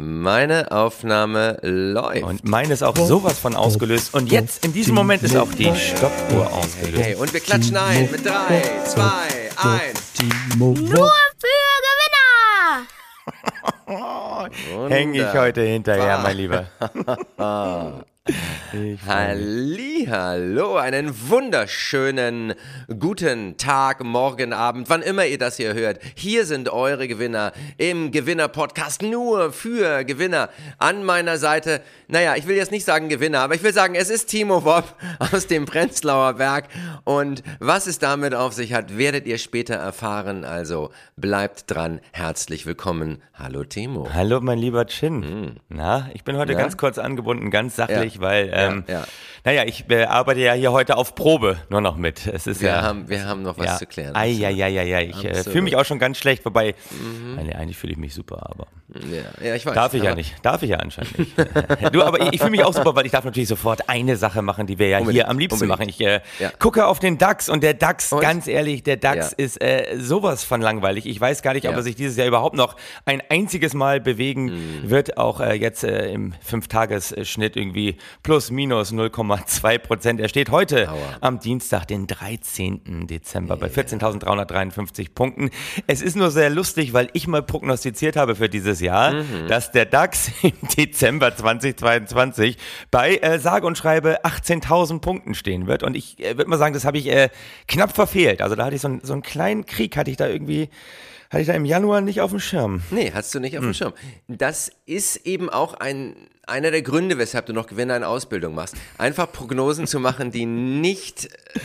Meine Aufnahme läuft. Und meine ist auch sowas von ausgelöst. Und jetzt, in diesem Moment, ist auch die Stoppuhr ausgelöst. Hey, und wir klatschen ein mit drei, zwei, eins. Nur für Gewinner! Häng ich heute hinterher, mein Lieber. Halli, hallo, einen wunderschönen guten Tag, Morgen, Abend, wann immer ihr das hier hört. Hier sind eure Gewinner im Gewinner-Podcast nur für Gewinner. An meiner Seite, naja, ich will jetzt nicht sagen Gewinner, aber ich will sagen, es ist Timo Wob aus dem Prenzlauer Berg. Und was es damit auf sich hat, werdet ihr später erfahren. Also bleibt dran. Herzlich willkommen. Hallo, Timo. Hallo, mein lieber Chin. Na, ich bin heute Ja? ganz kurz angebunden, ganz sachlich, Ja. Weil, ähm, Ja, ja. naja, ich äh, arbeite ja hier heute auf Probe nur noch mit. Es ist Wir, ja, haben, wir haben noch was ja. zu klären. Ei, ei, ei, ei, ei. Ich äh, fühle mich auch schon ganz schlecht, wobei, nee, eigentlich fühle ich mich super, aber Ja, ja, ich weiß. darf ich ja nicht. Darf ich ja anscheinend nicht. du, aber ich, ich fühle mich auch super, weil ich darf natürlich sofort eine Sache machen, die wir ja Unbedingt, hier am liebsten unbedingt. machen. Ich äh, Ja. gucke auf den DAX und der DAX, Und? ganz ehrlich, der DAX Ja. ist äh, sowas von langweilig. Ich weiß gar nicht, ob Ja. er sich dieses Jahr überhaupt noch ein einziges Mal bewegen Mhm. wird. Auch äh, jetzt äh, im Fünftagesschnitt irgendwie plus minus 0,2 Prozent. Er steht heute Aua. am Dienstag, den 13. Dezember bei 14.353 Punkten. Es ist nur sehr lustig, weil ich mal prognostiziert habe für dieses Jahr, Mhm. dass der DAX im Dezember 2022 bei äh, sage und schreibe 18.000 Punkten stehen wird. Und ich äh, würde mal sagen, das habe ich äh, knapp verfehlt. Also da hatte ich so, einen- so einen kleinen Krieg, hatte ich da irgendwie, hatte ich da im Januar nicht auf dem Schirm. Nee, hast du nicht Hm. auf dem Schirm. Das ist eben auch ein, einer der Gründe, weshalb du noch Gewinner in Ausbildung machst. Einfach Prognosen zu machen, die nicht äh,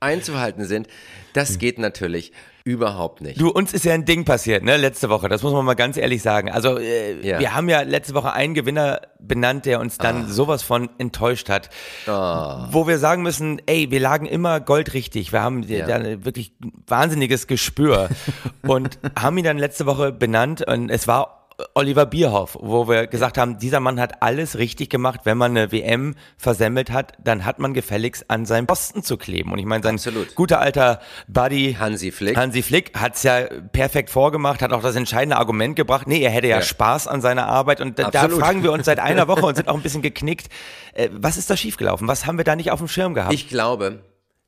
einzuhalten sind, das geht natürlich überhaupt nicht. Du, uns ist ja ein Ding passiert, ne, letzte Woche. Das muss man mal ganz ehrlich sagen. Also, äh, Ja. wir haben ja letzte Woche einen Gewinner benannt, der uns dann sowas von enttäuscht hat. Wo wir sagen müssen, ey, wir lagen immer goldrichtig. Wir haben Ja. da wirklich wahnsinniges Gespür und haben ihn dann letzte Woche benannt und es war Oliver Bierhoff, wo wir gesagt haben, dieser Mann hat alles richtig gemacht. Wenn man eine WM versemmelt hat, dann hat man gefälligst an seinem Posten zu kleben. Und ich meine, sein Absolut. guter alter Buddy Hansi Flick. Hansi Flick hat es ja perfekt vorgemacht, hat auch das entscheidende Argument gebracht. Nee, er hätte ja, Ja. Spaß an seiner Arbeit. Und da, da fragen wir uns seit einer Woche und sind auch ein bisschen geknickt. Äh, was ist da schiefgelaufen? Was haben wir da nicht auf dem Schirm gehabt? Ich glaube,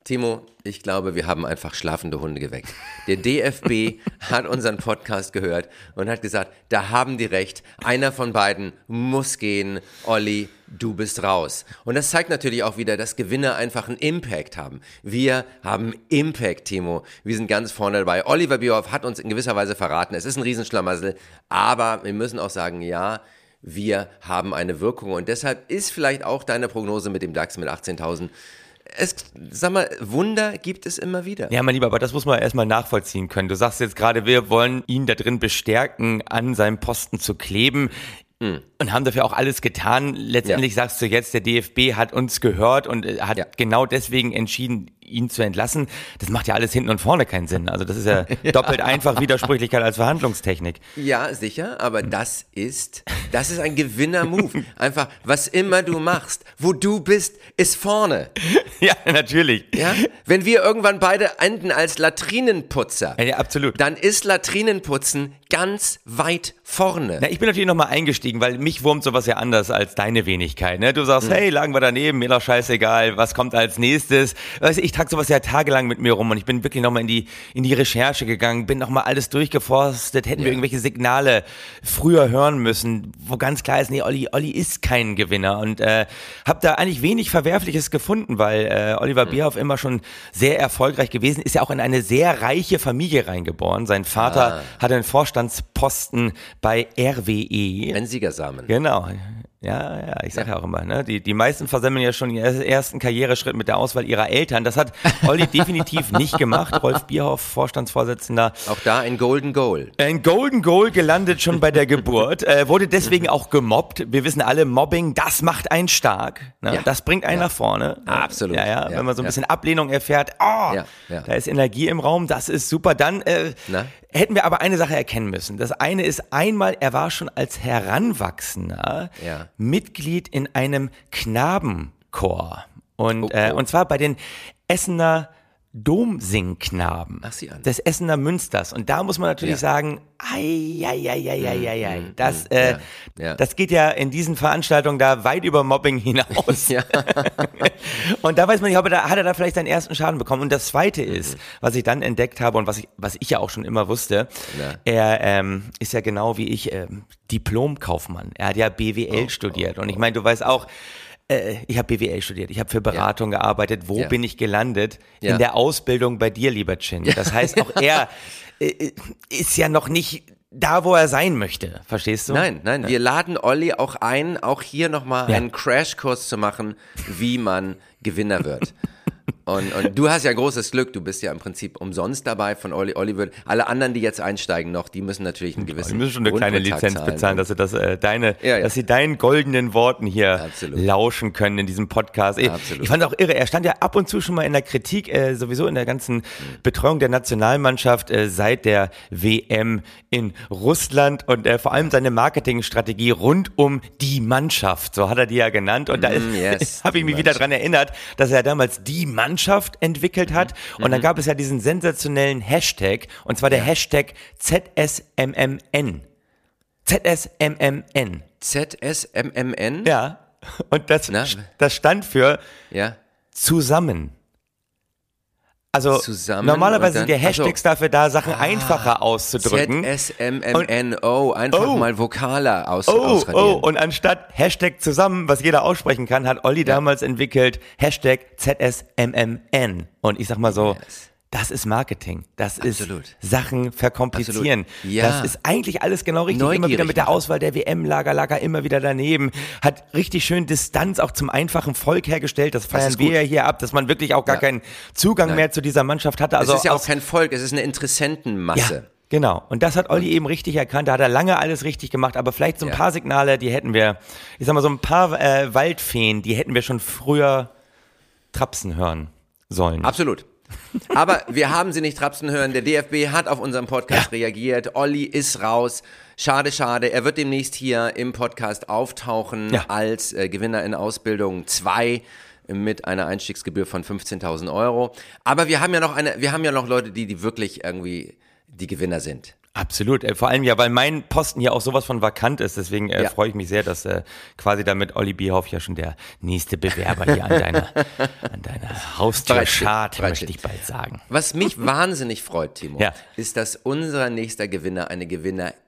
Timo, ich glaube, wir haben einfach schlafende Hunde geweckt. Der DFB hat unseren Podcast gehört und hat gesagt, da haben die recht. Einer von beiden muss gehen. Olli, du bist raus. Und das zeigt natürlich auch wieder, dass Gewinner einfach einen Impact haben. Wir haben Impact, Timo. Wir sind ganz vorne dabei. Oliver Bierhoff hat uns in gewisser Weise verraten. Es ist ein Riesenschlamassel. Aber wir müssen auch sagen, ja, wir haben eine Wirkung. Und deshalb ist vielleicht auch deine Prognose mit dem DAX mit 18.000 es, sag mal, Wunder gibt es immer wieder. Ja, mein Lieber, aber das muss man erstmal nachvollziehen können. Du sagst jetzt gerade, wir wollen ihn da drin bestärken, an seinem Posten zu kleben. Und haben dafür auch alles getan. Letztendlich sagst du jetzt, der DFB hat uns gehört und äh, hat Ja. genau deswegen entschieden, ihn zu entlassen. Das macht ja alles hinten und vorne keinen Sinn. Also das ist ja, doppelt einfach Widersprüchlichkeit als Verhandlungstechnik. Ja, sicher, aber das ist, das ist ein Gewinner-Move. Einfach, was immer du machst, wo du bist, ist vorne. Ja, natürlich. Ja? Wenn wir irgendwann beide enden als Latrinenputzer, Ja, absolut. dann ist Latrinenputzen ganz weit vorne. Na, ich bin natürlich nochmal eingestiegen, weil mich wurmt sowas ja anders als deine Wenigkeit. Ne? Du Mhm. sagst, hey, lagen wir daneben, mir doch scheißegal, was kommt als nächstes. Weißt du, ich trage sowas ja tagelang mit mir rum und ich bin wirklich nochmal in die, in die Recherche gegangen, bin nochmal alles durchgeforstet, hätten wir irgendwelche Signale früher hören müssen, wo ganz klar ist, nee, Olli, Olli ist kein Gewinner und äh, habe da eigentlich wenig Verwerfliches gefunden, weil äh, Mhm. Oliver Bierhoff immer schon sehr erfolgreich gewesen ist, ja auch in eine sehr reiche Familie reingeboren. Sein Vater Ah. hatte einen Vorstandsposten bei RWE. Ein Siegersamen. Genau. Ja, ja, ich sage ja. auch immer, ne? Die, die meisten versemmeln ja schon ihren ersten Karriereschritt mit der Auswahl ihrer Eltern. Das hat Olli definitiv nicht gemacht. Rolf Bierhoff, Vorstandsvorsitzender. Auch da ein Golden Goal. Ein Golden Goal gelandet schon bei der Geburt, äh, wurde deswegen auch gemobbt. Wir wissen alle, Mobbing, das macht einen stark. Ne? Ja. Das bringt einen Ja. nach vorne. Absolut. Ja, ja, wenn man so ein bisschen Ablehnung erfährt, oh, Ja, ja. da ist Energie im Raum, das ist super. Dann äh? Hätten wir aber eine Sache erkennen müssen. Das eine ist einmal, er war schon als Heranwachsender Ja. Mitglied in einem Knabenchor. Und, Oh, Äh, oh. und zwar bei den Essener Domsingknaben des Essener Münsters. Und da muss man natürlich Ja. sagen, ei, ei, ei, ei, ei, ei, ei. Das, äh, ja, ja. das geht ja in diesen Veranstaltungen da weit über Mobbing hinaus. Und da weiß man nicht, ob er da, hat er da vielleicht seinen ersten Schaden bekommen. Und das Zweite Mhm. ist, was ich dann entdeckt habe und was ich, was ich ja auch schon immer wusste, er ähm, ist ja genau wie ich ähm, Diplomkaufmann. Er hat ja BWL Oh, studiert. Und ich meine, du weißt auch, äh, ich habe BWL studiert, ich habe für Beratung gearbeitet. Wo Ja. bin ich gelandet? Ja. In der Ausbildung bei dir, lieber Chin. Das heißt, auch er äh, ist ja noch nicht da, wo er sein möchte. Verstehst du? Nein, nein, wir laden Olli auch ein, auch hier nochmal Ja. einen Crashkurs zu machen, wie man Gewinner wird. Und, und du hast ja großes Glück, du bist ja im Prinzip umsonst dabei von Olli. Olli wird, alle anderen, die jetzt einsteigen noch, die müssen natürlich einen gewissen Sie müssen schon eine kleine Lizenz zahlen. bezahlen, dass sie das, äh, deine, Ja, ja. dass sie deinen goldenen Worten hier Absolut. lauschen können in diesem Podcast. Ich, Absolut. ich fand auch irre, er stand ja ab und zu schon mal in der Kritik, äh, sowieso in der ganzen Betreuung der Nationalmannschaft äh, seit der WM in Russland und äh, vor allem seine Marketingstrategie rund um die Mannschaft, so hat er die ja genannt. Und da Mm, yes, habe ich die mich wieder dran erinnert, dass er damals die Mannschaft entwickelt hat. Und Mhm. dann gab es ja diesen sensationellen Hashtag, und zwar der Hashtag ZSMMN. ZSMMN. ZSMMN? Ja. Und das, Na? das stand für Ja. zusammen. Also Zusammen normalerweise sind ja. Hashtags dafür da, Sachen einfacher auszudrücken. ZSMMNO, einfach Oh. mal Vokaler aus, Oh, oh, und anstatt Hashtag zusammen, was jeder aussprechen kann, hat Olli damals entwickelt Hashtag ZSMMN. Und ich sag mal so, Yes. Das ist Marketing. Das Absolut. ist Sachen verkomplizieren. Ja. Das ist eigentlich alles genau richtig. immer wieder Neugierig mit der. Auswahl der WM-Lager, lag er immer wieder daneben. Hat richtig schön Distanz auch zum einfachen Volk hergestellt. Das feiern ist wir ja hier ab, dass man wirklich auch gar Ja. keinen Zugang mehr zu dieser Mannschaft hatte. Also es ist ja auch kein Volk, es ist eine Interessentenmasse. ja, genau. Und das hat Olli eben richtig erkannt. Da hat er lange alles richtig gemacht. Aber vielleicht so ein Ja. paar Signale, die hätten wir, ich sag mal, so ein paar äh, Waldfeen, die hätten wir schon früher trapsen hören sollen. Absolut. Aber wir haben sie nicht trapsen hören. Der DFB hat auf unseren Podcast reagiert. Olli ist raus. Schade, schade. Er wird demnächst hier im Podcast auftauchen Ja. als äh, Gewinner in Ausbildung 2 mit einer Einstiegsgebühr von 15.000 Euro. Aber wir haben ja noch eine, wir haben ja noch Leute, die, die wirklich irgendwie die Gewinner sind. Absolut. Äh, vor allem ja, weil mein Posten hier auch sowas von vakant ist. Deswegen äh, Ja. freue ich mich sehr, dass äh, quasi damit Olli Bierhoff ja schon der nächste Bewerber hier an deiner, an deiner Haustür schart, möchte ich bald sagen. Was mich wahnsinnig freut, Timo, Ja. ist, dass unser nächster Gewinner eine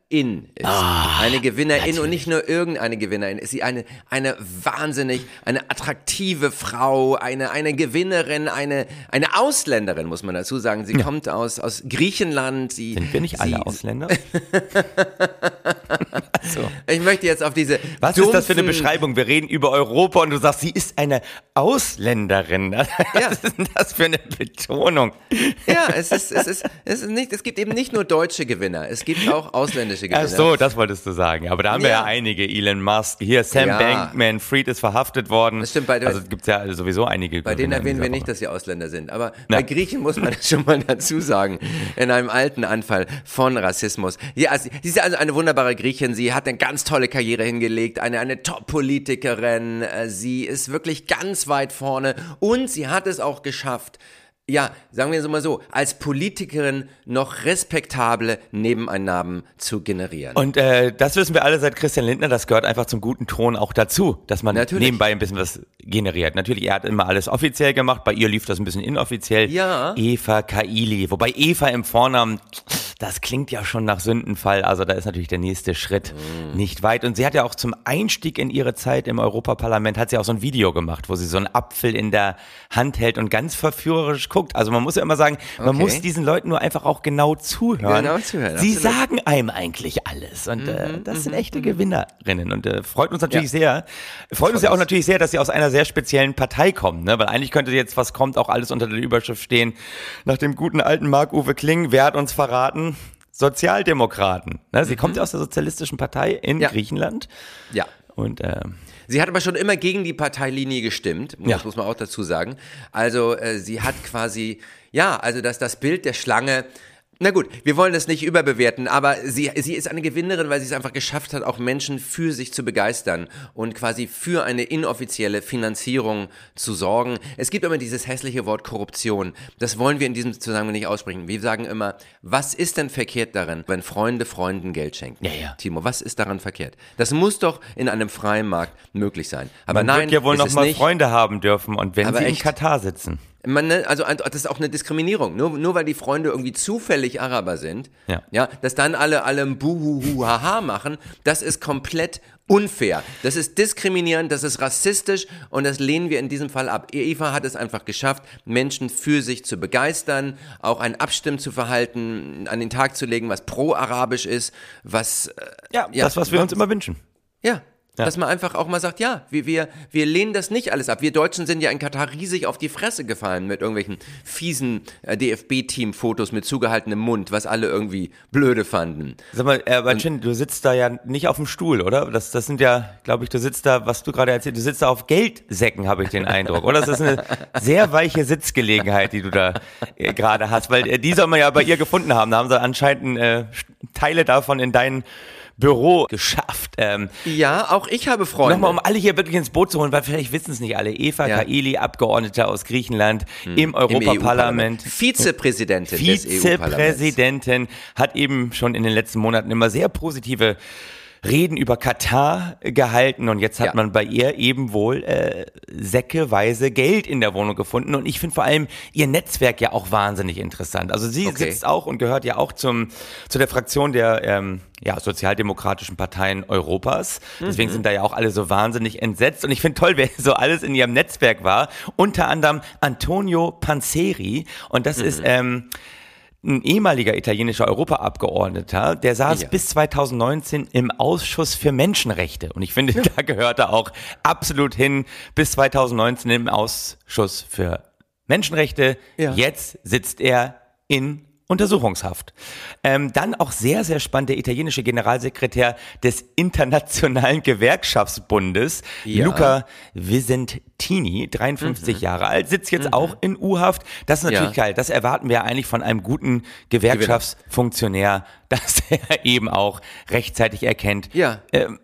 Gewinnerin ist. Ah, eine Gewinnerin und nicht nur irgendeine Gewinnerin. Ist sie eine, eine wahnsinnig, eine attraktive Frau, eine, eine Gewinnerin, eine, eine Ausländerin, muss man dazu sagen. Sie kommt aus, aus Griechenland. Sie, Sind wir nicht sie, alle Ausländer? Ich möchte jetzt auf diese. Was ist das für eine Beschreibung? Wir reden über Europa und du sagst, sie ist eine Ausländerin. Was ist denn das für eine Betonung? Ja, es ist, es ist, es ist nicht, es gibt eben nicht nur deutsche Gewinner, es gibt auch ausländische Gewinner. Ach so, das wolltest du sagen. Aber da haben wir ja Ja. einige. Elon Musk, hier Sam Ja. Bankman-Fried ist verhaftet worden. Das stimmt, bei der- also gibt's ja sowieso einige. Bei denen Gewinner in erwähnen wir nicht, dass sie Ausländer sind. Aber Na. bei Griechen muss man das schon mal dazu sagen. In einem alten Anfall von Rassismus. Ja, also, sie ist also eine wunderbare Griechin. Sie hat eine ganz tolle Karriere hingelegt. Eine, eine Top-Politikerin. Äh, Sie ist wirklich ganz weit vorne. Und sie hat es auch geschafft, ja, sagen wir es mal so, als Politikerin noch respektable Nebeneinnahmen zu generieren. Und äh, das wissen wir alle seit Christian Lindner, das gehört einfach zum guten Ton auch dazu, dass man Natürlich. nebenbei ein bisschen was generiert. Natürlich, er hat immer alles offiziell gemacht, bei ihr lief das ein bisschen inoffiziell. Ja. Eva Kaili, wobei Eva im Vornamen, das klingt ja schon nach Sündenfall, also da ist natürlich der nächste Schritt Mm. nicht weit. Und sie hat ja auch zum Einstieg in ihre Zeit im Europaparlament, hat sie auch so ein Video gemacht, wo sie so einen Apfel in der Hand hält und ganz verführerisch guckt. Also man muss ja immer sagen, man Okay. muss diesen Leuten nur einfach auch genau zuhören. Genau zuhören, Sie absolut. sagen einem eigentlich alles. Und Mhm, äh, das sind echte Gewinnerinnen. Und äh, freut uns natürlich sehr. Freut uns ja auch natürlich sehr, dass sie aus einer sehr speziellen Partei kommen. Ne? Weil eigentlich könnte jetzt, was kommt, auch alles unter der Überschrift stehen. Nach dem guten alten Marc-Uwe Kling, wer hat uns verraten? Sozialdemokraten. Ne? Sie kommt ja aus der Sozialistischen Partei in Mhm. Ja. Griechenland. ja. Und äh, Sie hat aber schon immer gegen die Parteilinie gestimmt, muss, Ja. muss man auch dazu sagen. Also äh, sie hat quasi, ja, also das, das Bild der Schlange Na gut, wir wollen das nicht überbewerten, aber sie, sie ist eine Gewinnerin, weil sie es einfach geschafft hat, auch Menschen für sich zu begeistern und quasi für eine inoffizielle Finanzierung zu sorgen. Es gibt immer dieses hässliche Wort Korruption. Das wollen wir in diesem Zusammenhang nicht aussprechen. Wir sagen immer, was ist denn verkehrt darin, wenn Freunde Freunden Geld schenken? Ja, ja. Timo, was ist daran verkehrt? Das muss doch in einem freien Markt möglich sein. Aber Man nein, wird ja wohl ist noch es mal nicht. Freunde haben dürfen und wenn Aber sie in echt? Katar sitzen. Man, ne, also das ist auch eine Diskriminierung. Nur, nur weil die Freunde irgendwie zufällig Araber sind, Ja. ja, dass dann alle alle ein Buhuhu haha machen, das ist komplett unfair. Das ist diskriminierend, das ist rassistisch und das lehnen wir in diesem Fall ab. Eva hat es einfach geschafft, Menschen für sich zu begeistern, auch ein Abstimmen zu verhalten, an den Tag zu legen, was pro-arabisch ist, was äh, Ja, das, was wir uns immer wünschen. ja. Ja. Dass man einfach auch mal sagt, ja, wir, wir, wir lehnen das nicht alles ab. Wir Deutschen sind ja in Katar riesig auf die Fresse gefallen mit irgendwelchen fiesen äh, DFB-Team-Fotos mit zugehaltenem Mund, was alle irgendwie blöde fanden. Sag mal, äh, Batschin, du sitzt da ja nicht auf dem Stuhl, oder? Das, das sind ja, glaube ich, du sitzt da, was du gerade erzählt, du sitzt da auf Geldsäcken, habe ich den Eindruck. Oder das ist eine sehr weiche Sitzgelegenheit, die du da äh, gerade hast, weil äh, die soll man ja bei ihr gefunden haben. Da haben sie anscheinend äh, Teile davon in dein Büro geschafft. Ähm, Ja, auch ich habe Freunde. Nochmal, um alle hier wirklich ins Boot zu holen, weil vielleicht wissen es nicht alle. Eva Ja. Kaili, Abgeordnete aus Griechenland im Europaparlament. Vizepräsidentin des EU-Parlaments. Vizepräsidentin hat eben schon in den letzten Monaten immer sehr positive Reden über Katar gehalten und jetzt hat Ja. man bei ihr eben wohl äh, säckeweise Geld in der Wohnung gefunden und ich finde vor allem ihr Netzwerk ja auch wahnsinnig interessant. Also sie Okay. sitzt auch und gehört ja auch zum zu der Fraktion der ähm, ja, sozialdemokratischen Parteien Europas. Deswegen sind da ja auch alle so wahnsinnig entsetzt und ich finde toll, wer so alles in ihrem Netzwerk war. Unter anderem Antonio Panzeri und das ist ähm, ein ehemaliger italienischer Europaabgeordneter, der saß Ja. bis 2019 im Ausschuss für Menschenrechte. Und ich finde, da gehört er auch absolut hin, bis 2019 im Ausschuss für Menschenrechte. Ja. Jetzt sitzt er in Untersuchungshaft. Ähm, dann auch sehr, sehr spannend der italienische Generalsekretär des Internationalen Gewerkschaftsbundes, Ja. Luca Vicentini, 53 Jahre alt, sitzt jetzt auch in U-Haft. Das ist natürlich Ja. geil. Das erwarten wir eigentlich von einem guten Gewerkschaftsfunktionär, dass er eben auch rechtzeitig erkennt, Ja. ähm,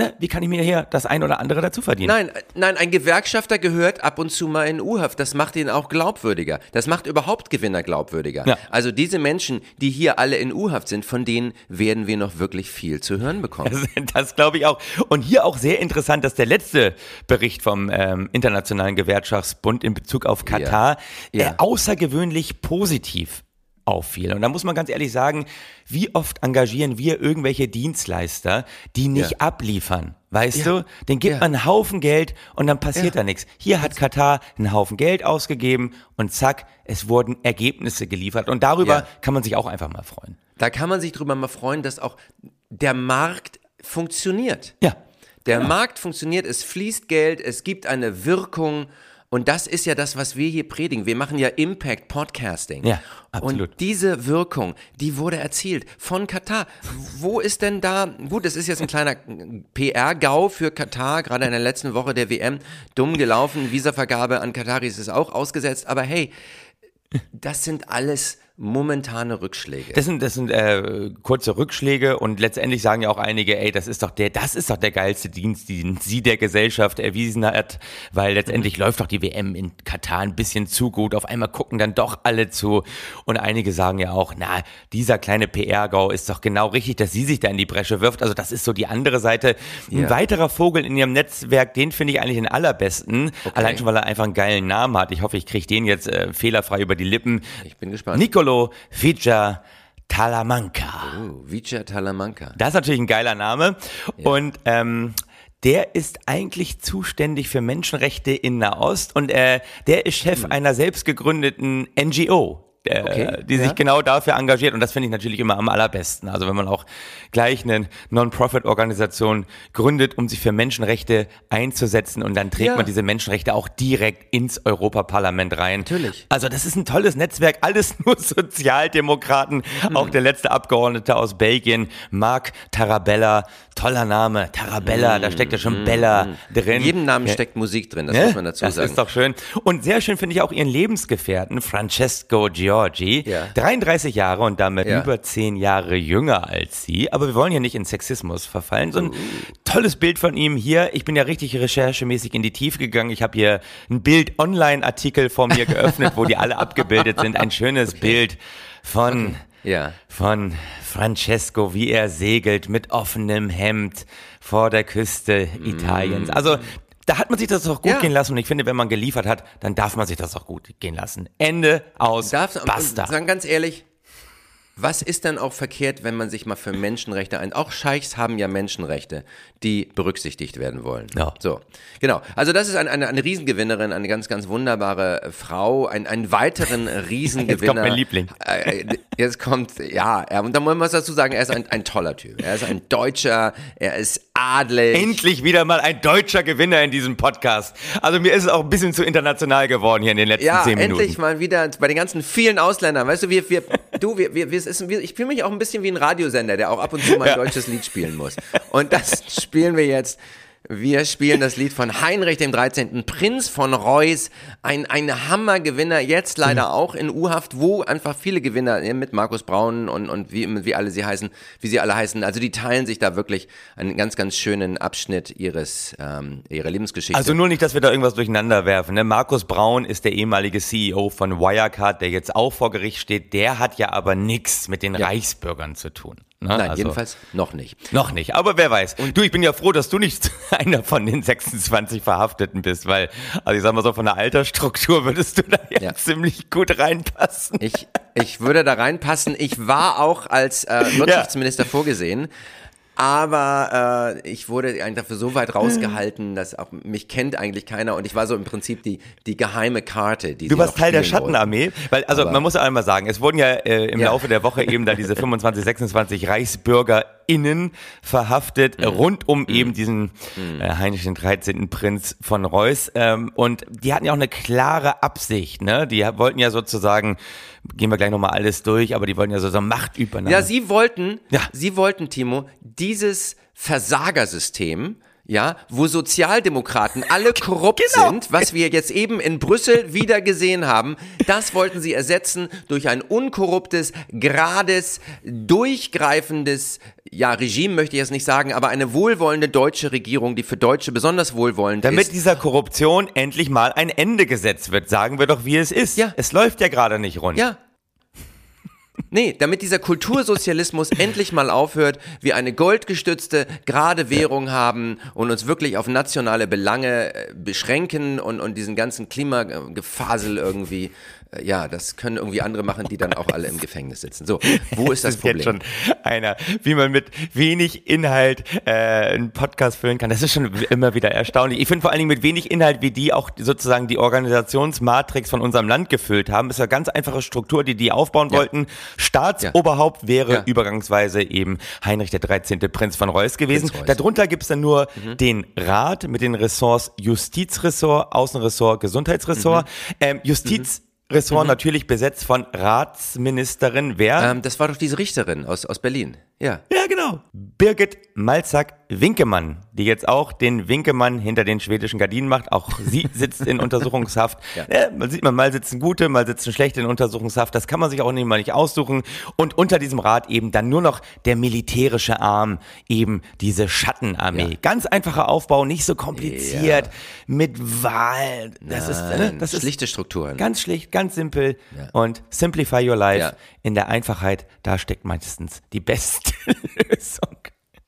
ne, wie kann ich mir hier das ein oder andere dazu verdienen? Nein, nein, ein Gewerkschafter gehört ab und zu mal in U-Haft. Das macht ihn auch glaubwürdiger. Das macht überhaupt Gewinner glaubwürdiger. Ja. Also diese Menschen, die hier alle in U-Haft sind, von denen werden wir noch wirklich viel zu hören bekommen. Das, das glaube ich auch. Und hier auch sehr interessant, dass der letzte Bericht vom ähm, Internationalen Gewerkschaftsbund in Bezug auf Katar Ja. Äh, außergewöhnlich positiv auffiel. Und da muss man ganz ehrlich sagen, wie oft engagieren wir irgendwelche Dienstleister, die nicht Ja. abliefern? Weißt Ja. du, den gibt Ja. man einen Haufen Geld und dann passiert da nichts. Hier hat Katar einen Haufen Geld ausgegeben und zack, es wurden Ergebnisse geliefert. Und darüber kann man sich auch einfach mal freuen. Da kann man sich drüber mal freuen, dass auch der Markt funktioniert. Ja. Der Genau. Markt funktioniert, es fließt Geld, es gibt eine Wirkung. Und das ist ja das, was wir hier predigen. Wir machen ja Impact Podcasting. Ja, absolut. Und diese Wirkung, die wurde erzielt von Katar. Wo ist denn da, gut, das ist jetzt ein kleiner PR-GAU für Katar, gerade in der letzten Woche der WM, dumm gelaufen, Visavergabe an Kataris ist auch ausgesetzt, aber hey, das sind alles momentane Rückschläge. Das sind, das sind äh, kurze Rückschläge und letztendlich sagen ja auch einige, ey, das ist doch der, das ist doch der geilste Dienst, den sie der Gesellschaft erwiesen hat, weil letztendlich läuft doch die WM in Katar ein bisschen zu gut. Auf einmal gucken dann doch alle zu und einige sagen ja auch, na, dieser kleine PR-Gau ist doch genau richtig, dass sie sich da in die Bresche wirft. Also das ist so die andere Seite. Ein Ja. weiterer Vogel in ihrem Netzwerk, den finde ich eigentlich den allerbesten, allein schon, weil er einfach einen geilen Namen hat. Ich hoffe, ich kriege den jetzt äh, fehlerfrei über die Lippen. Ich bin gespannt. Nicolo Fija Talamanca. Oh, Vicia Talamanca. Das ist natürlich ein geiler Name. Und ähm, der ist eigentlich zuständig für Menschenrechte in Nahost und äh, der ist Chef einer selbst gegründeten NGO. Äh, Okay, die ja. sich genau dafür engagiert und das finde ich natürlich immer am allerbesten. Also wenn man auch gleich eine Non-Profit-Organisation gründet, um sich für Menschenrechte einzusetzen und dann trägt Ja. man diese Menschenrechte auch direkt ins Europaparlament rein. Natürlich. Also das ist ein tolles Netzwerk, alles nur Sozialdemokraten. Hm. Auch der letzte Abgeordnete aus Belgien, Marc Tarabella, toller Name, Tarabella, da steckt ja schon Bella drin. In jedem Namen Ja. steckt Musik drin, das muss man dazu das sagen. ist doch schön. Und sehr schön finde ich auch ihren Lebensgefährten, Francesco Giorgi. Ja. 33 Jahre und damit Ja. über 10 Jahre jünger als sie. Aber wir wollen ja nicht in Sexismus verfallen. So ein Uh. tolles Bild von ihm hier. Ich bin ja richtig recherchemäßig in die Tiefe gegangen. Ich habe hier ein Bild-Online-Artikel vor mir geöffnet, wo die alle abgebildet sind. Ein schönes Bild von ja. von Francesco, wie er segelt mit offenem Hemd vor der Küste Italiens. Also da hat man sich das auch gut Ja. gehen lassen und ich finde, wenn man geliefert hat, dann darf man sich das auch gut gehen lassen. Ende aus. Darf, und, Basta. und sagen ganz ehrlich, was ist dann auch verkehrt, wenn man sich mal für Menschenrechte ein... Auch Scheichs haben ja Menschenrechte, die berücksichtigt werden wollen. Ja. So, genau. Also das ist eine, eine, eine Riesengewinnerin, eine ganz, ganz wunderbare Frau, ein, einen weiteren Riesengewinner. Jetzt kommt mein Liebling. Äh, Jetzt kommt, ja, und da muss man dazu sagen, er ist ein, ein toller Typ. Er ist ein Deutscher, er ist adelig. Endlich wieder mal ein deutscher Gewinner in diesem Podcast. Also mir ist es auch ein bisschen zu international geworden hier in den letzten Ja, zehn Minuten. endlich mal wieder bei den ganzen vielen Ausländern. Weißt du, wir, wir, du, wir, wir, es ist, ich fühle mich auch ein bisschen wie ein Radiosender, der auch ab und zu mal ein deutsches Lied spielen muss. Und das spielen wir jetzt. Wir spielen das Lied von Heinrich dem 13., Prinz von Reuß, ein, ein Hammergewinner, jetzt leider auch in U-Haft, wo einfach viele Gewinner ja, mit Markus Braun und, und wie, wie alle sie heißen, wie sie alle heißen. Also die teilen sich da wirklich einen ganz, ganz schönen Abschnitt ihres, ähm, ihrer Lebensgeschichte. Also nur nicht, dass wir da irgendwas durcheinander werfen. Ne? Markus Braun ist der ehemalige CEO von Wirecard, der jetzt auch vor Gericht steht. Der hat ja aber nichts mit den Reichsbürgern zu tun. Ne? Nein, Also- jedenfalls noch nicht. Noch nicht, aber wer weiß. du, ich bin ja froh, dass du nicht einer von den 26 Verhafteten bist, weil, also ich sag mal so, von der Altersstruktur würdest du da ja, Ja. ziemlich gut reinpassen. Ich, ich würde da reinpassen. Ich war auch als äh, Wirtschaftsminister vorgesehen. Aber äh, ich wurde einfach für so weit rausgehalten, dass auch mich kennt eigentlich keiner und ich war so im Prinzip die, die geheime Karte. Die Du warst Teil der. Schattenarmee, weil, also Aber- man muss ja einmal sagen, es wurden ja äh, im Ja. Laufe der Woche eben da diese 25, 26 ReichsbürgerInnen verhaftet, Mhm. rund um eben diesen äh, Heinrich den 13. Prinz von Reuß. Ähm, und die hatten ja auch eine klare Absicht, ne? Die wollten ja sozusagen, gehen wir gleich nochmal alles durch, aber die wollten ja sozusagen Machtübernahme. Ja, sie wollten, Ja. sie wollten, Timo, dieses Versagersystem, ja, wo Sozialdemokraten alle korrupt Genau. sind, was wir jetzt eben in Brüssel wieder gesehen haben, das wollten sie ersetzen durch ein unkorruptes, gerades, durchgreifendes, ja, Regime möchte ich jetzt nicht sagen, aber eine wohlwollende deutsche Regierung, die für Deutsche besonders wohlwollend Damit ist. dieser Korruption endlich mal ein Ende gesetzt wird, sagen wir doch, wie es ist. Ja. Es läuft ja gerade nicht rund. Ja. Nee, damit dieser Kultursozialismus endlich mal aufhört, wir eine goldgestützte, gerade Währung haben und uns wirklich auf nationale Belange äh, beschränken und, und diesen ganzen Klimagefasel irgendwie, ja, das können irgendwie andere machen, die dann auch alle im Gefängnis sitzen. So, wo ist das ist jetzt Problem? schon einer, wie man mit wenig Inhalt äh, einen Podcast füllen kann. Das ist schon immer wieder erstaunlich. Ich finde vor allen Dingen mit wenig Inhalt, wie die auch sozusagen die Organisationsmatrix von unserem Land gefüllt haben, ist eine ganz einfache Struktur, die die aufbauen Ja. wollten. Staatsoberhaupt wäre Ja. übergangsweise eben Heinrich der 13. Prinz von Reuß gewesen. Reuß. Mhm. Darunter gibt es dann nur den Rat mit den Ressorts Justizressort, Außenressort, Gesundheitsressort. Mhm. Ähm, Justizressort natürlich besetzt von Ratsministerin. Wer? Ähm, das war doch diese Richterin aus, aus Berlin. Ja. Ja, genau. Birgit Malzack-Winkemann, die jetzt auch den Winkemann hinter den schwedischen Gardinen macht. Auch sie sitzt in Untersuchungshaft. Ja. Ja, man sieht, man mal sitzen gute, mal sitzen schlechte in Untersuchungshaft. Das kann man sich auch nicht mal nicht aussuchen. Und unter diesem Rat eben dann nur noch der militärische Arm, eben diese Schattenarmee. Ja. Ganz einfacher Aufbau, nicht so kompliziert, mit Wahl. Das ist, ne, Nein, das ist schlichte Strukturen. Ganz schlicht, ganz simpel und simplify your life. In der Einfachheit, da steckt meistens die beste Lösung.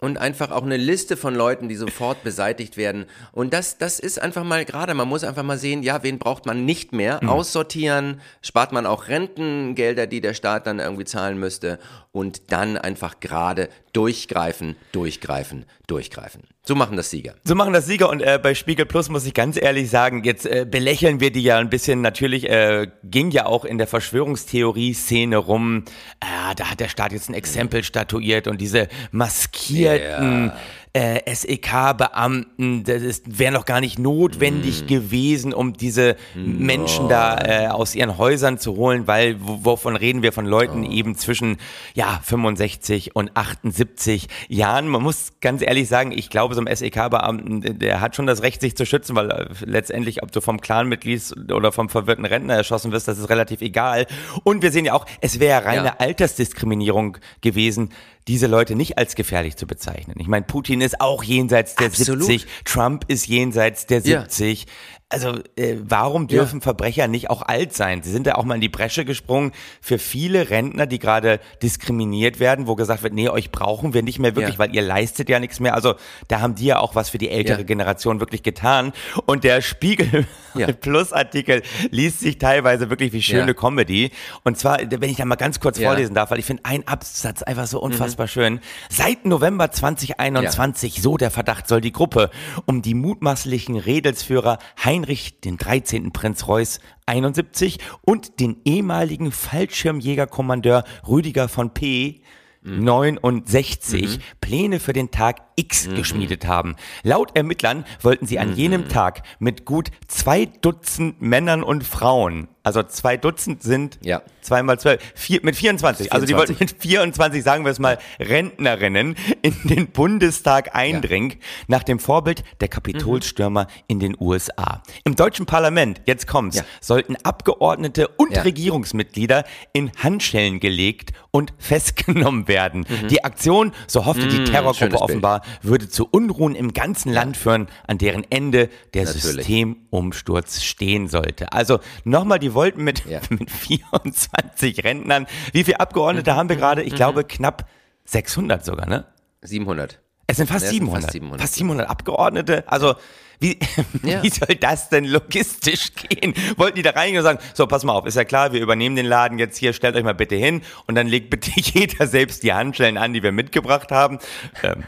Und einfach auch eine Liste von Leuten, die sofort beseitigt werden. Und das, das ist einfach mal gerade, man muss einfach mal sehen, ja, wen braucht man nicht mehr? Mhm. Aussortieren, spart man auch Rentengelder, die der Staat dann irgendwie zahlen müsste. Und dann einfach gerade durchgreifen, durchgreifen, durchgreifen. So machen das Sieger. So machen das Sieger und äh, bei Spiegel Plus muss ich ganz ehrlich sagen, jetzt äh, belächeln wir die ja ein bisschen. Natürlich äh, ging ja auch in der Verschwörungstheorie-Szene rum, äh, da hat der Staat jetzt ein Exempel statuiert und diese maskierten äh, SEK-Beamten, das wäre noch gar nicht notwendig mm. gewesen, um diese mm. Menschen da äh, aus ihren Häusern zu holen, weil wovon reden wir von Leuten oh. eben zwischen ja 65 und 78 Jahren. Man muss ganz ehrlich sagen, ich glaube, so ein SEK-Beamten, der hat schon das Recht, sich zu schützen, weil äh, letztendlich, ob du vom Clanmitglied oder vom verwirrten Rentner erschossen wirst, das ist relativ egal. Und wir sehen ja auch, es wäre reine ja. Altersdiskriminierung gewesen, diese Leute nicht als gefährlich zu bezeichnen. Ich meine, Putin ist auch jenseits der Absolut. 70, Trump ist jenseits der 70. Also äh, warum dürfen ja. Verbrecher nicht auch alt sein? Sie sind ja auch mal in die Bresche gesprungen für viele Rentner, die gerade diskriminiert werden, wo gesagt wird, nee, euch brauchen wir nicht mehr wirklich, ja. weil ihr leistet ja nichts mehr. Also da haben die ja auch was für die ältere ja. Generation wirklich getan. Und der Spiegel Plus Artikel liest sich teilweise wirklich wie schöne Comedy. Und zwar, wenn ich da mal ganz kurz vorlesen darf, weil ich finde einen Absatz einfach so unfassbar mhm. schön. Seit November 2021, so der Verdacht, soll die Gruppe um die mutmaßlichen Redelsführer Heinrich Heinrich den 13. Prinz Reuß 71 und den ehemaligen Fallschirmjägerkommandeur Rüdiger von P. 69 mhm. Pläne für den Tag X mhm. geschmiedet haben. Laut Ermittlern wollten sie an mhm. jenem Tag mit gut zwei Dutzend Männern und Frauen also zwei Dutzend sind ja. zweimal zwölf, vier, mit 24. 24. Also die wollten mit 24, sagen wir es mal, Rentnerinnen in den Bundestag eindringen, ja. nach dem Vorbild der Kapitolstürmer mhm. in den USA. Im deutschen Parlament, jetzt kommt's, ja. sollten Abgeordnete und Regierungsmitglieder in Handschellen gelegt und festgenommen werden. Mhm. Die Aktion, so hoffte die mhm, Terrorgruppe offenbar, würde zu Unruhen im ganzen Land führen, an deren Ende der Natürlich. Systemumsturz stehen sollte. Also nochmal die wollten mit, ja. mit 24 Rentnern. Wie viele Abgeordnete mhm. haben wir gerade? Ich mhm. glaube knapp 600 sogar, ne? 700. Es sind fast, ja, 700. fast 700. Fast 700 Abgeordnete. Also wie, ja. wie soll das denn logistisch gehen? Wollten die da reingehen und sagen, so, pass mal auf, ist ja klar, wir übernehmen den Laden jetzt hier, stellt euch mal bitte hin und dann legt bitte jeder selbst die Handschellen an, die wir mitgebracht haben. Ähm,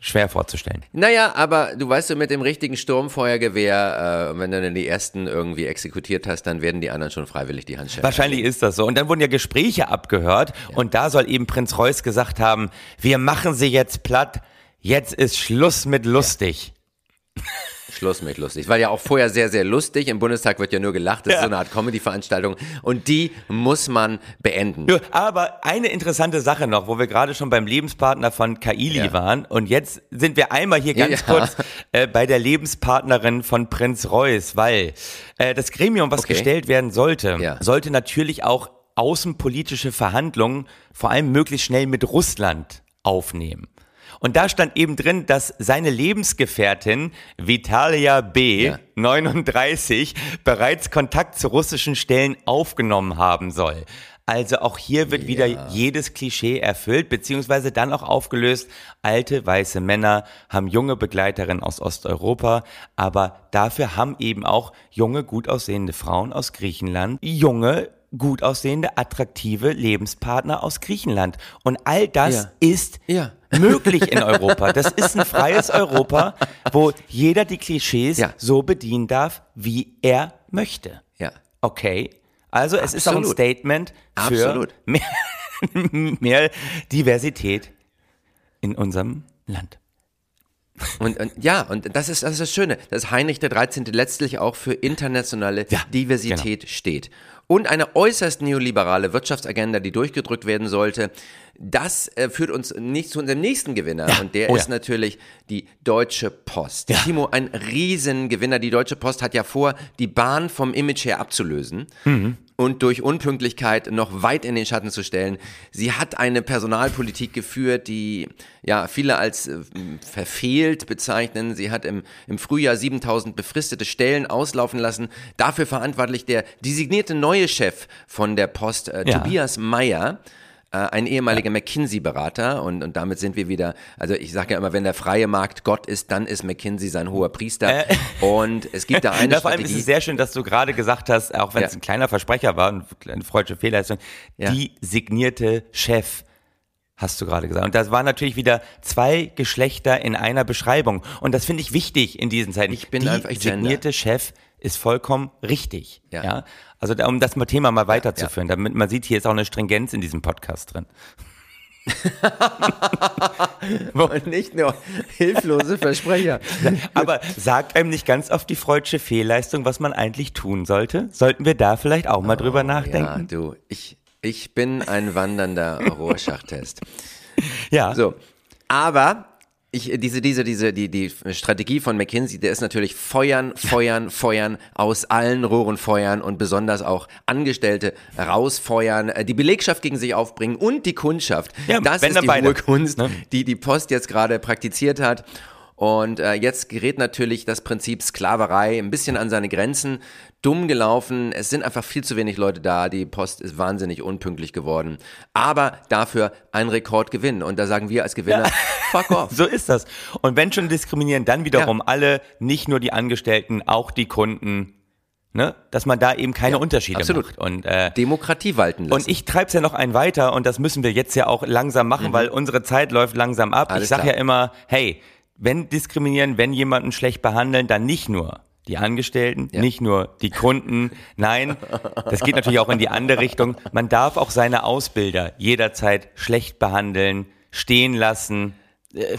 schwer vorzustellen. Naja, aber du weißt so, mit dem richtigen Sturmfeuergewehr, äh, wenn du dann die ersten irgendwie exekutiert hast, dann werden die anderen schon freiwillig die Handschellen. Wahrscheinlich anlegen. ist das so. Und dann wurden ja Gespräche abgehört ja. und da soll eben Prinz Reuß gesagt haben, wir machen sie jetzt platt, jetzt ist Schluss mit lustig. Ja. Schluss mit lustig. War ja auch vorher sehr, sehr lustig. Im Bundestag wird ja nur gelacht. Das ja. ist so eine Art Comedy-Veranstaltung. Und die muss man beenden. Ja, aber eine interessante Sache noch, wo wir gerade schon beim Lebenspartner von Kaili ja. waren. Und jetzt sind wir einmal hier ganz kurz äh, bei der Lebenspartnerin von Prinz Reuß, weil äh, das Gremium, was okay. gestellt werden sollte, sollte natürlich auch außenpolitische Verhandlungen, vor allem möglichst schnell mit Russland aufnehmen. Und da stand eben drin, dass seine Lebensgefährtin Vitalia B. Ja. 39 bereits Kontakt zu russischen Stellen aufgenommen haben soll. Also auch hier wird ja. wieder jedes Klischee erfüllt, beziehungsweise dann auch aufgelöst. Alte weiße Männer haben junge Begleiterinnen aus Osteuropa, aber dafür haben eben auch junge, gut aussehende Frauen aus Griechenland junge gut aussehende, attraktive Lebenspartner aus Griechenland. Und all das ja. ist ja. möglich in Europa. Das ist ein freies Europa, wo jeder die Klischees ja. so bedienen darf, wie er möchte. Ja. Okay. Also es Absolut. ist auch ein Statement für mehr, mehr Diversität in unserem Land. Und, und, ja, und das ist, das ist das Schöne, dass Heinrich der 13. letztlich auch für internationale ja, Diversität genau. steht und eine äußerst neoliberale Wirtschaftsagenda, die durchgedrückt werden sollte. Das äh, führt uns nicht zu unserem nächsten Gewinner ja. und der oh, ist ja. natürlich die Deutsche Post. Timo, ein Riesengewinner. Die Deutsche Post hat ja vor, die Bahn vom Image her abzulösen. Mhm und durch Unpünktlichkeit noch weit in den Schatten zu stellen. Sie hat eine Personalpolitik geführt, die ja viele als äh, verfehlt bezeichnen. Sie hat im, im Frühjahr 7000 befristete Stellen auslaufen lassen. Dafür verantwortlich der designierte neue Chef von der Post, äh, ja. Tobias Meyer ein ehemaliger ja. McKinsey-Berater und, und damit sind wir wieder, also ich sage ja immer, wenn der freie Markt Gott ist, dann ist McKinsey sein hoher Priester äh. und es gibt da eine ja, Vor allem ist es sehr schön, dass du gerade gesagt hast, auch wenn es ein kleiner Versprecher war, eine freudsche Fehlleistung, die signierte Chef hast du gerade gesagt. Und das waren natürlich wieder zwei Geschlechter in einer Beschreibung. Und das finde ich wichtig in diesen Zeiten. Ich bin die einfach signierte Chef ist vollkommen richtig. Ja. ja? Also um das Thema mal weiterzuführen, ja, ja. damit man sieht, hier ist auch eine Stringenz in diesem Podcast drin. Und nicht nur hilflose Versprecher. Aber sagt einem nicht ganz oft die freudsche Fehlleistung, was man eigentlich tun sollte? Sollten wir da vielleicht auch mal drüber Ja, nachdenken? du, ich, ich bin ein wandernder Rorschach-Test. Ja. So, aber ich, diese, diese, diese, die, die Strategie von McKinsey, der ist natürlich feuern, feuern, feuern, aus allen Rohren feuern und besonders auch Angestellte rausfeuern, äh, die Belegschaft gegen sich aufbringen und die Kundschaft. Ja, das ist die beide, hohe Kunst, ne? die die Post jetzt gerade praktiziert hat. Und äh, jetzt gerät natürlich das Prinzip Sklaverei ein bisschen an seine Grenzen. Dumm gelaufen. Es sind einfach viel zu wenig Leute da. Die Post ist wahnsinnig unpünktlich geworden. Aber dafür ein Rekordgewinn. Und da sagen wir als Gewinner, fuck off. So ist das. Und wenn schon diskriminieren, dann wiederum Ja. alle, nicht nur die Angestellten, auch die Kunden, ne? Dass man da eben keine Unterschiede absolut. macht. Und, äh, Demokratie walten lassen. und ich treib's ja noch einen weiter und das müssen wir jetzt ja auch langsam machen, weil unsere Zeit läuft langsam ab. Mhm. Alles ich sag klar. ja immer, hey, wenn diskriminieren, wenn jemanden schlecht behandeln, dann nicht nur die Angestellten, nicht nur die Kunden. Nein, das geht natürlich auch in die andere Richtung. Man darf auch seine Ausbilder jederzeit schlecht behandeln, stehen lassen, äh,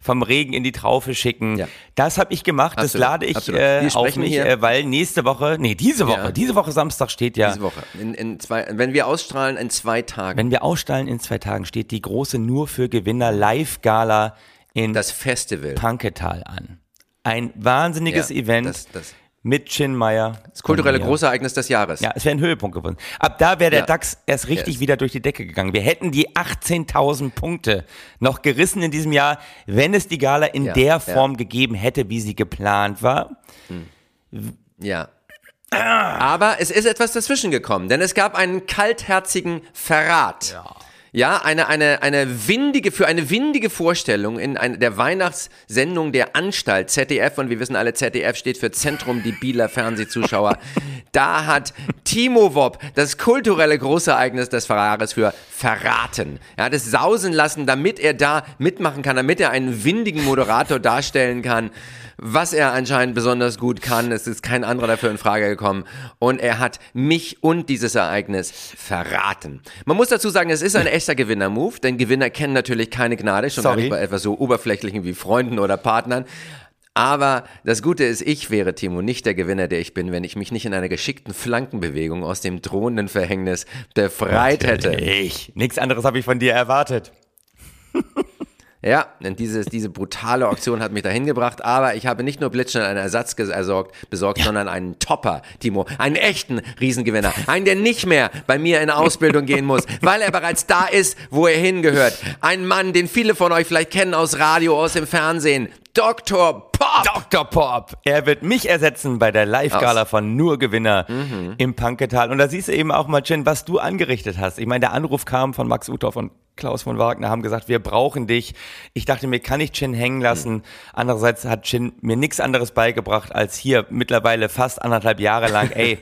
vom Regen in die Traufe schicken. Ja. Das habe ich gemacht, das Absolut, lade ich äh, auf mich, äh, weil nächste Woche, nee, diese Woche, Ja. diese Woche Samstag steht ja diese Woche. In, in zwei, wenn wir ausstrahlen, in zwei Tagen. wenn wir ausstrahlen in zwei Tagen, steht die große Nur für Gewinner Live-Gala in das Festival. Panketal an. Ein wahnsinniges Ja, Event das- das- mit Chin Meyer. Das kulturelle und mir. große Ereignis des Jahres. Ja, es wäre ein Höhepunkt geworden. Ab da wäre der Ja. DAX erst richtig Yes. wieder durch die Decke gegangen. Wir hätten die 18.000 Punkte noch gerissen in diesem Jahr, wenn es die Gala in Ja, der. Form gegeben hätte, wie sie geplant war. Ja. Aber es ist etwas dazwischen gekommen, denn es gab einen kaltherzigen Verrat. Ja. Eine, eine, eine windige, für eine windige Vorstellung in eine, der Weihnachtssendung der Anstalt ZDF, und wir wissen alle, ZDF steht für Zentrum debiler Fernsehzuschauer. da hat Timo Wopp das kulturelle Großereignis des Verrates für verraten. Er hat es sausen lassen, damit er da mitmachen kann, damit er einen windigen Moderator darstellen kann was er anscheinend besonders gut kann. Es ist kein anderer dafür in Frage gekommen. Und er hat mich und dieses Ereignis verraten. Man muss dazu sagen, es ist ein echter Gewinner-Move, denn Gewinner kennen natürlich keine Gnade, schon gar Sorry. nicht bei etwas so Oberflächlichen wie Freunden oder Partnern. Aber das Gute ist, ich wäre, Timo, nicht der Gewinner, der ich bin, wenn ich mich nicht in einer geschickten Flankenbewegung aus dem drohenden Verhängnis befreit hätte. Ich. Nichts anderes habe ich von dir erwartet. Ja, denn dieses, diese brutale Auktion hat mich dahin gebracht, aber ich habe nicht nur blitzschnell einen Ersatz ges- ersorgt, besorgt, sondern einen Topper, Timo, einen echten Riesengewinner, einen, der nicht mehr bei mir in Ausbildung gehen muss, weil er bereits da ist, wo er hingehört. Ein Mann, den viele von euch vielleicht kennen aus Radio, aus dem Fernsehen, Dr. Pop! Dr. Pop. Er wird mich ersetzen bei der Live-Gala von Nur Gewinner Mhm. im Panketal. Und da siehst du eben auch mal, Chin, was du angerichtet hast. Ich meine, der Anruf kam von Max Uthoff und Klaus von Wagner, haben gesagt, wir brauchen dich. Ich dachte mir, kann ich Chin hängen lassen? Andererseits hat Chin mir nichts anderes beigebracht, als hier mittlerweile fast anderthalb Jahre lang, ey,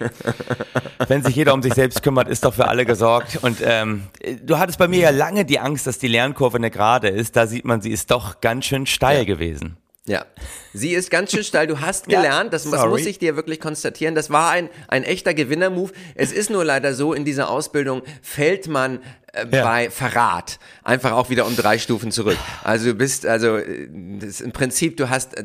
wenn sich jeder um sich selbst kümmert, ist doch für alle gesorgt. Und ähm, du hattest bei mir ja lange die Angst, dass die Lernkurve eine gerade ist. Da sieht man, sie ist doch ganz schön steil gewesen. Ja, sie ist ganz schön steil. Du hast Ja, gelernt, das, das muss ich dir wirklich konstatieren. Das war ein, ein echter Gewinner-Move. Es ist nur leider so, in dieser Ausbildung fällt man äh, Ja. bei Verrat einfach auch wieder um drei Stufen zurück. Also du bist, also äh, im Prinzip, du hast, äh,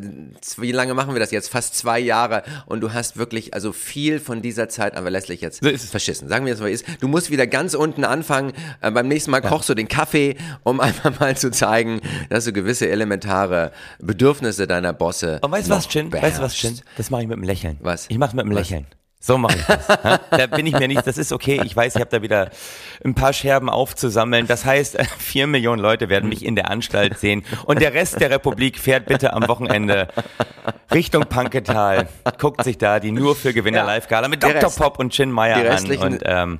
wie lange machen wir das jetzt? Fast zwei Jahre und du hast wirklich, also viel von dieser Zeit, aber letztlich jetzt So ist es. verschissen. Sagen wir jetzt mal, ist. Du musst wieder ganz unten anfangen. Äh, beim nächsten Mal kochst du den Kaffee, um einfach mal zu zeigen, dass du gewisse elementare Bedürfnisse deiner Bosse. Und weißt du was, Chin? Weißt du was. Chin? Das mache ich mit dem Lächeln. Was? Ich mache mit dem Lächeln. So mache ich das. hä? da bin ich mir nicht, das ist okay. Ich weiß, ich habe da wieder ein paar Scherben aufzusammeln. Das heißt, vier Millionen Leute werden mich in der Anstalt sehen. Und der Rest der Republik fährt bitte am Wochenende Richtung Panketal, guckt sich da die nur für Gewinner Ja. Live-Gala mit Dr. Rest. Pop und Chin Meyer an. Und ähm,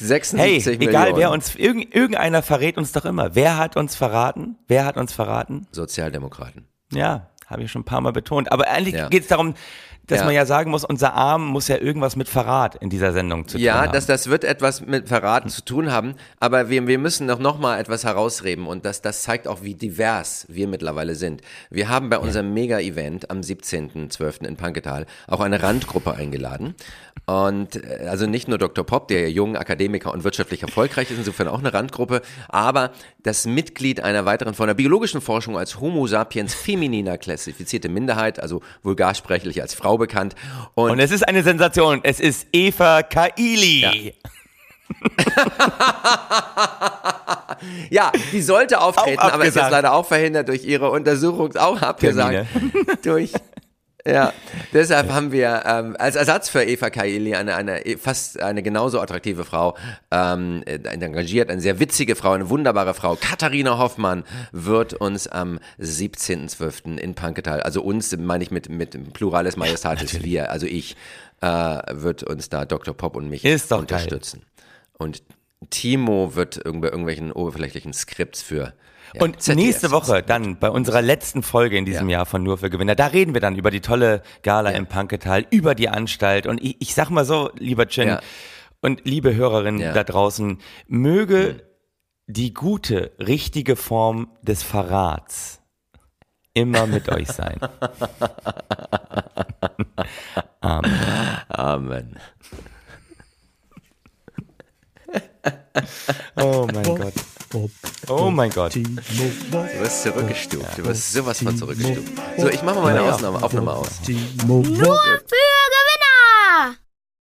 hey, 76 egal Millionen. wer uns, irgend, irgendeiner verrät uns doch immer. Wer hat uns verraten? Wer hat uns verraten? Sozialdemokraten. Ja, Habe ich schon ein paar Mal betont. Aber eigentlich Ja. geht es darum, dass Ja. man ja sagen muss, unser Arm muss ja irgendwas mit Verrat in dieser Sendung zu tun Ja, haben. das, das wird etwas mit Verraten zu tun haben, aber wir, wir müssen noch, noch mal etwas herausreden und das, das zeigt auch, wie divers wir mittlerweile sind. Wir haben bei unserem Mega-Event am 17.12. in Panketal auch eine Randgruppe eingeladen und äh, also nicht nur Dr. Pop, der jung Akademiker und wirtschaftlich erfolgreich ist, insofern auch eine Randgruppe, aber das Mitglied einer weiteren von der biologischen Forschung als Homo sapiens feminina klassifizierte Minderheit, also vulgarsprechlich als Frau bekannt und, Und es ist eine Sensation. Es ist Eva Kaili. Ja, die sollte auftreten, aber ist jetzt leider auch verhindert durch ihre Untersuchung, auch abgesagt. durch. Ja, deshalb haben wir ähm, als Ersatz für Eva Kaili eine, eine fast eine genauso attraktive Frau ähm, äh, engagiert, eine sehr witzige Frau, eine wunderbare Frau. Katharina Hoffmann wird uns am 17.12. in Panketal, also uns meine ich mit, mit Plurales Majestatis, wir, also ich, äh, wird uns da Dr. Pop und mich Ist doch unterstützen. Und Timo wird irgend- bei irgendwelchen oberflächlichen Skripts für. Ja, Und ZDF nächste Woche dann bei unserer letzten Folge in diesem Ja. Jahr von Nur für Gewinner, da reden wir dann über die tolle Gala im Panketal, über die Anstalt. Und ich, ich sag mal so, lieber Chin Ja. und liebe Hörerinnen Ja. da draußen, möge die gute, richtige Form des Verrats immer mit euch sein. Amen. Oh mein Gott. Oh mein Gott. Du wirst zurückgestuft. Du wirst sowas von zurückgestuft. So, ich mache mal meine Ausnahme, Aufnahme aus. Nur für Gewinner!